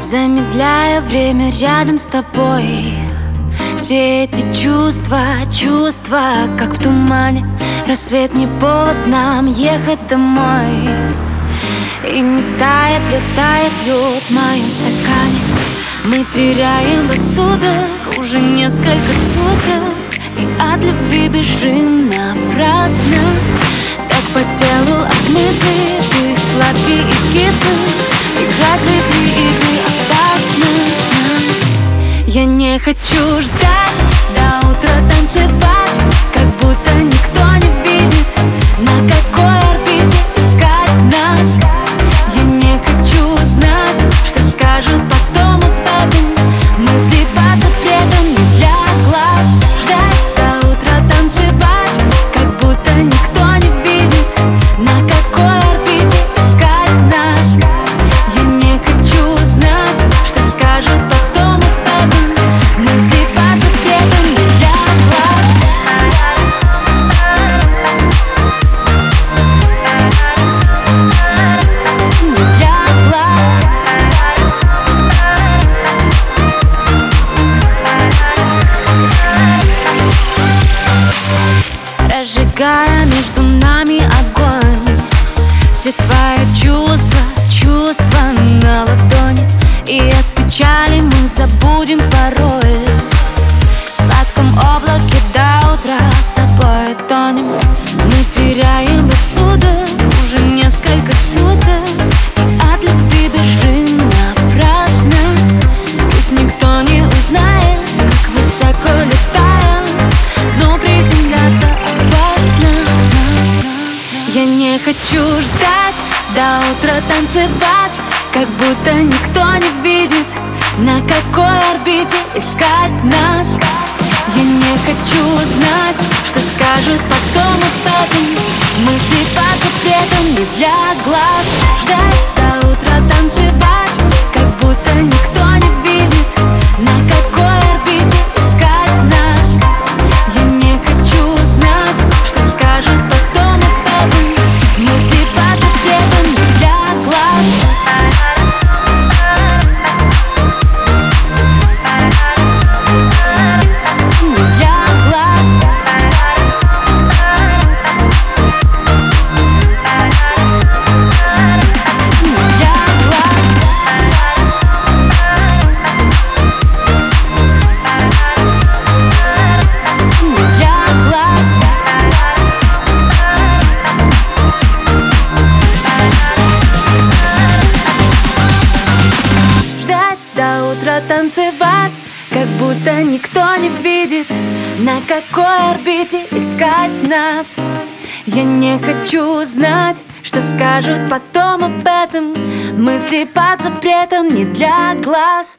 Замедляя время рядом с тобой. Все эти чувства, чувства, как в тумане. Рассвет не повод нам ехать домой. И не тает лед, тает лед в моем стакане. Мы теряем рассудок уже несколько суток. И от любви бежим Я не хочу ждать Разжигая между нами огонь. Все твои чувства, чувства на ладони И от печали мы забудем пароль. В сладком облаке до утра с тобой тонем до утра танцевать Как будто никто не видит На какой орбите искать нас. Я не хочу знать, что скажут потом об этом Мысли под запретом не для глаз до утра танцевать Как будто никто не видит На какой орбите искать нас. Я не хочу знать, что скажут потом об этом Мысли под запретом не для глаз